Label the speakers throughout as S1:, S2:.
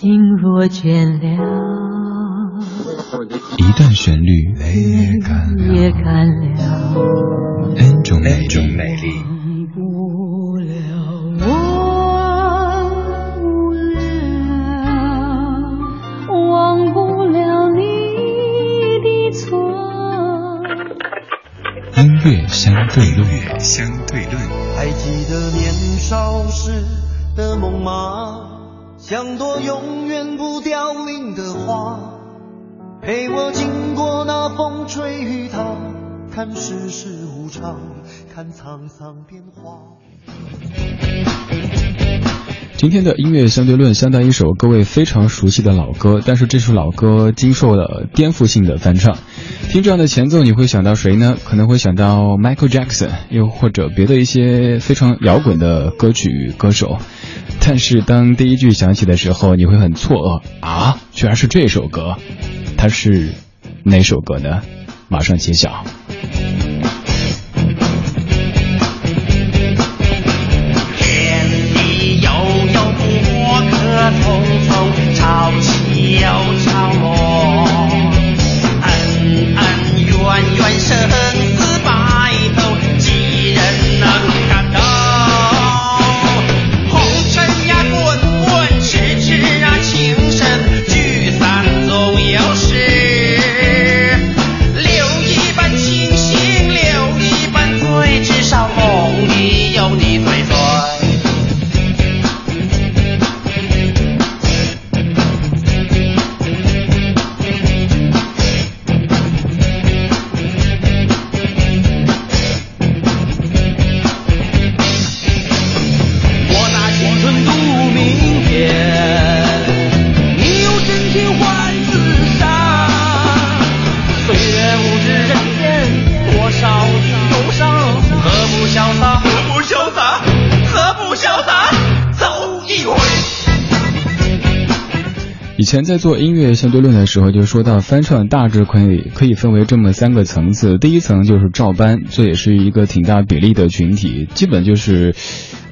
S1: 心若倦了，
S2: 一段旋律，
S1: 泪也干了
S2: ，N 种美丽。
S1: 忘不了，忘不了，忘不了你的错。
S2: 音乐相对论，
S3: 相对论。还记得年少时的梦吗？像朵永远不凋零的花，陪我经过那风吹雨打，看世事无常，看沧桑变化。
S2: 今天的音乐相对论相当一首各位非常熟悉的老歌，但是这首老歌经受了颠覆性的翻唱。听这样的前奏，你会想到谁呢？可能会想到 Michael Jackson，又或者别的一些非常摇滚的歌曲歌手。但是当第一句响起的时候，你会很错愕啊，居然是这首歌，它是哪首歌呢？马上揭晓。以前在做音乐相对论的时候，就说到翻唱大致可以可以分为这么三个层次。第一层就是照搬，这也是一个挺大比例的群体，基本就是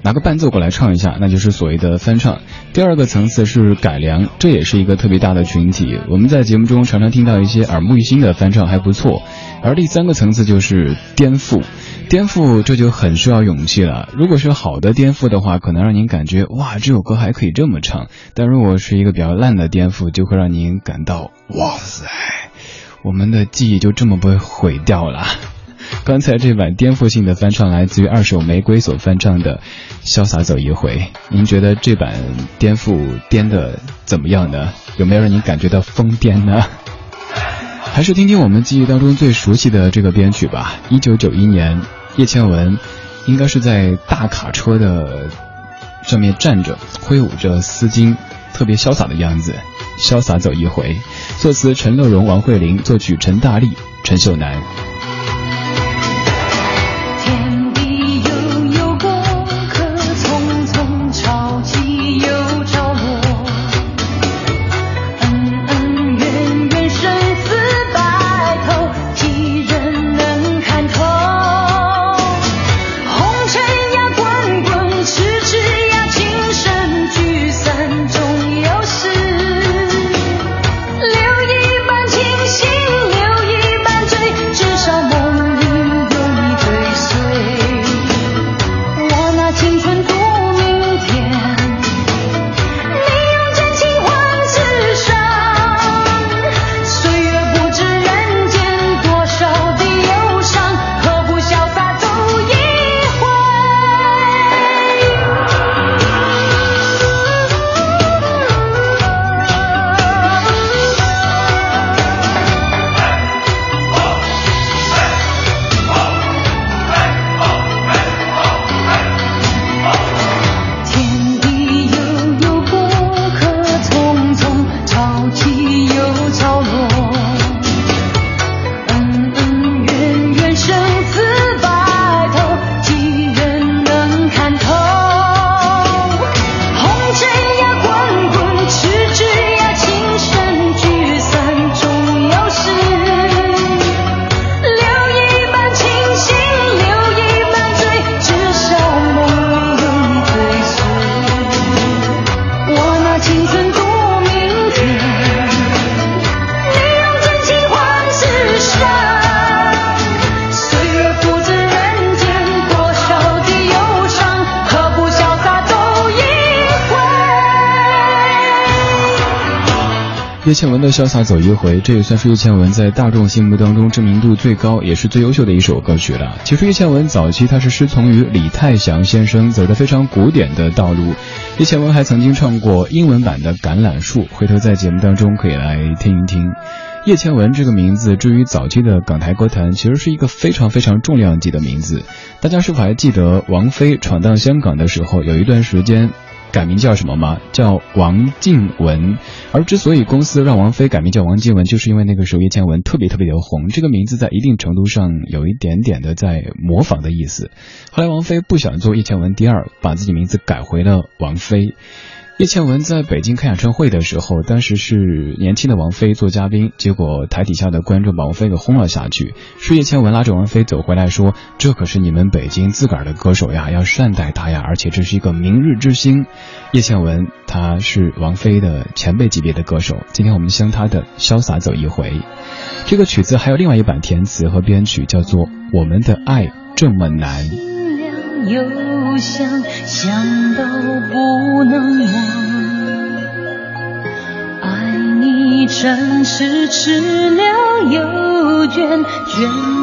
S2: 拿个伴奏过来唱一下，那就是所谓的翻唱。第二个层次是改良，这也是一个特别大的群体。我们在节目中常常听到一些耳目一新的翻唱，还不错。而第三个层次就是颠覆。颠覆这就很需要勇气了。如果是好的颠覆的话，可能让您感觉哇，这首歌还可以这么唱；但如果是一个比较烂的颠覆，就会让您感到哇塞，我们的记忆就这么被毁掉了。刚才这版颠覆性的翻唱来自于二手玫瑰所翻唱的《潇洒走一回》，您觉得这版颠覆颠的怎么样呢？有没有让您感觉到疯癫呢？还是听听我们记忆当中最熟悉的这个编曲吧，一九九一年。叶倩文应该是在大卡车的上面站着，挥舞着丝巾，特别潇洒的样子，潇洒走一回。作词陈乐融、王慧玲，作曲陈大力、陈秀楠。叶倩文的《潇洒走一回》，这也算是叶倩文在大众心目当中知名度最高，也是最优秀的一首歌曲了。其实叶倩文早期她是师从于李泰祥先生，走的非常古典的道路。叶倩文还曾经唱过英文版的《橄榄树》，回头在节目当中可以来听一听。叶倩文这个名字，至于早期的港台歌坛，其实是一个非常非常重量级的名字。大家是否还记得王菲闯荡香港的时候，有一段时间？改名叫什么吗？叫王静文。而之所以公司让王菲改名叫王静文，就是因为那个时候叶倩文特别特别的红，这个名字在一定程度上有一点点的在模仿的意思。后来王菲不想做叶倩文第二，把自己名字改回了王菲。叶倩文在北京开演唱会的时候，当时是年轻的王菲做嘉宾，结果台底下的观众把王菲给轰了下去。是叶倩文拉着王菲走回来，说：“这可是你们北京自个儿的歌手呀，要善待他呀，而且这是一个明日之星。”叶倩文她是王菲的前辈级别的歌手。今天我们向她的潇洒走一回。这个曲子还有另外一版填词和编曲，叫做《我们的爱这么难》。
S1: 又想想到不能忘，爱你真是吃了又倦，倦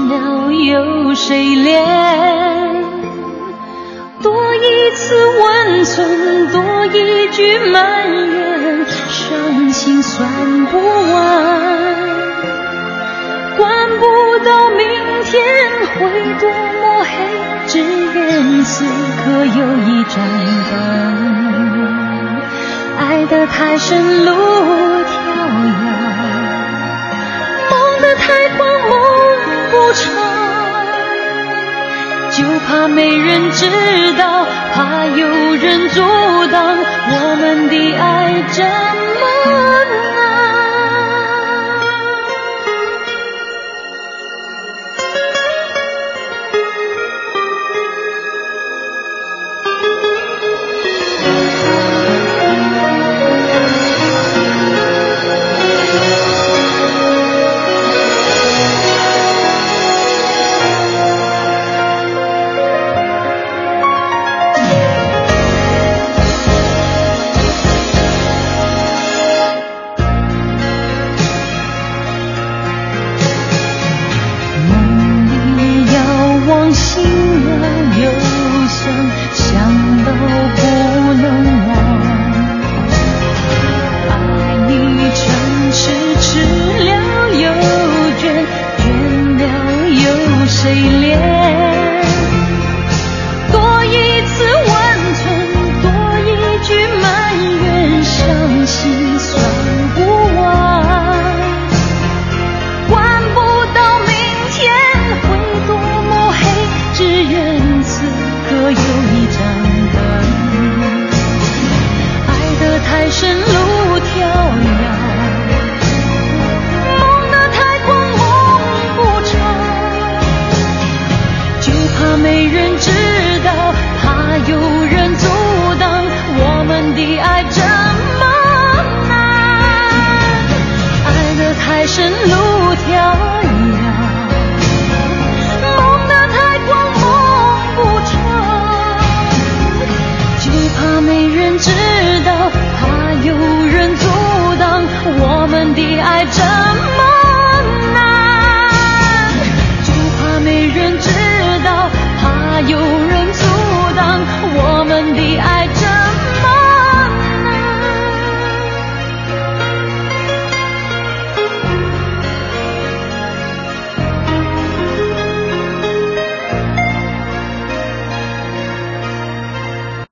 S1: 了又谁怜？多一次温存，多一句埋怨，伤心算不完。管不到明天会多么黑。只愿此刻有一盏灯，爱得太深路迢遥，梦得太狂梦不长，就怕没人知道，怕有人阻挡我们的爱。真